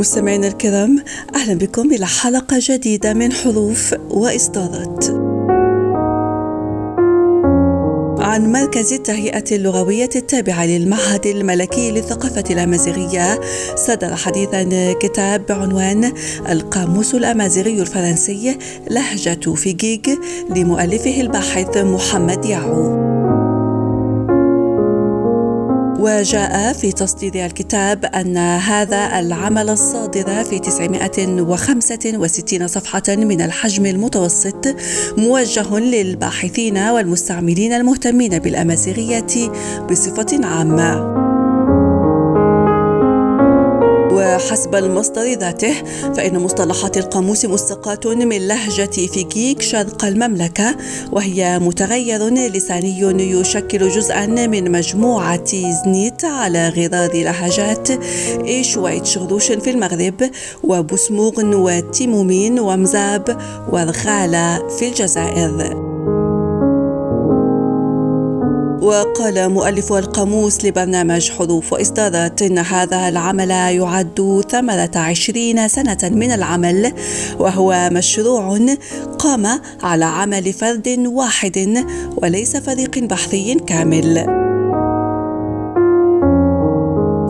مستمعينا الكرام أهلا بكم إلى حلقة جديدة من حروف وإصدارات. عن مركز التهيئة اللغوية التابع للمعهد الملكي للثقافة الأمازيغية صدر حديثا كتاب بعنوان القاموس الأمازيغي الفرنسي لهجة فيجيج لمؤلفه الباحث محمد ياعو وجاء في تصدير الكتاب أن هذا العمل الصادر في 965 صفحة من الحجم المتوسط موجه للباحثين والمستعملين المهتمين بالأمازيغية بصفة عامة. وحسب المصدر ذاته فإن مصطلحات القاموس مستقاة من لهجة فيكيك شرق المملكة وهي متغير لساني يشكل جزءا من مجموعة زنيت على غرار لهجات إيش وإتشغدوش في المغرب وبوسموغن وتيمومين ومزاب ورخالة في الجزائر. وقال مؤلف القاموس لبرنامج حروف وإصدارات إن هذا العمل يعد ثمرة عشرين سنة من العمل وهو مشروع قام على عمل فرد واحد وليس فريق بحثي كامل.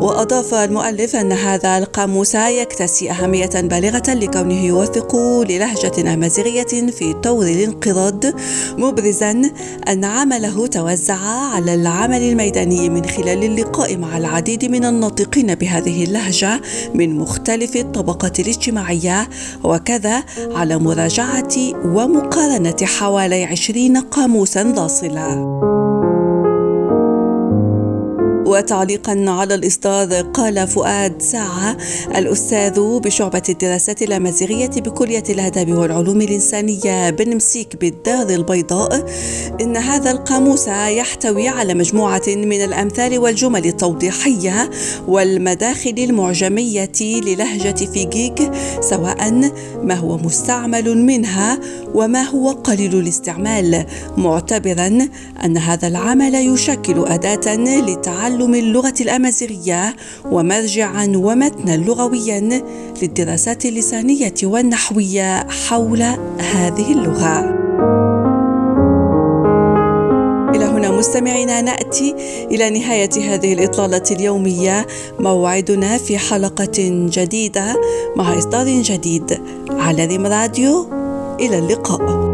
وأضاف المؤلف أن هذا القاموس يكتسي أهمية بالغة لكونه يوثق للهجة أمازيغية في طور الانقراض مبرزا أن عمله توزع على العمل الميداني من خلال اللقاء مع العديد من الناطقين بهذه اللهجة من مختلف الطبقات الاجتماعية وكذا على مراجعة ومقارنة حوالي عشرين قاموسا ضاصلا وتعليقا على الإصدار قال فؤاد ساعة الأستاذ بشعبة الدراسات الأمازيغية بكلية الآداب والعلوم الإنسانية بالمسيك بالدار البيضاء. إن هذا القاموس يحتوي على مجموعة من الأمثال والجمل التوضيحية والمداخل المعجمية للهجة فيجيك سواء ما هو مستعمل منها وما هو قليل الاستعمال. معتبرا أن هذا العمل يشكل أداة لتعلم تعلم اللغة الأمازيغية ومرجعا ومتنا لغويا للدراسات اللسانية والنحوية حول هذه اللغة. مستمعينا نأتي إلى نهاية هذه الإطلالة اليومية. موعدنا في حلقة جديدة مع إصدار جديد على ريم راديو. إلى اللقاء.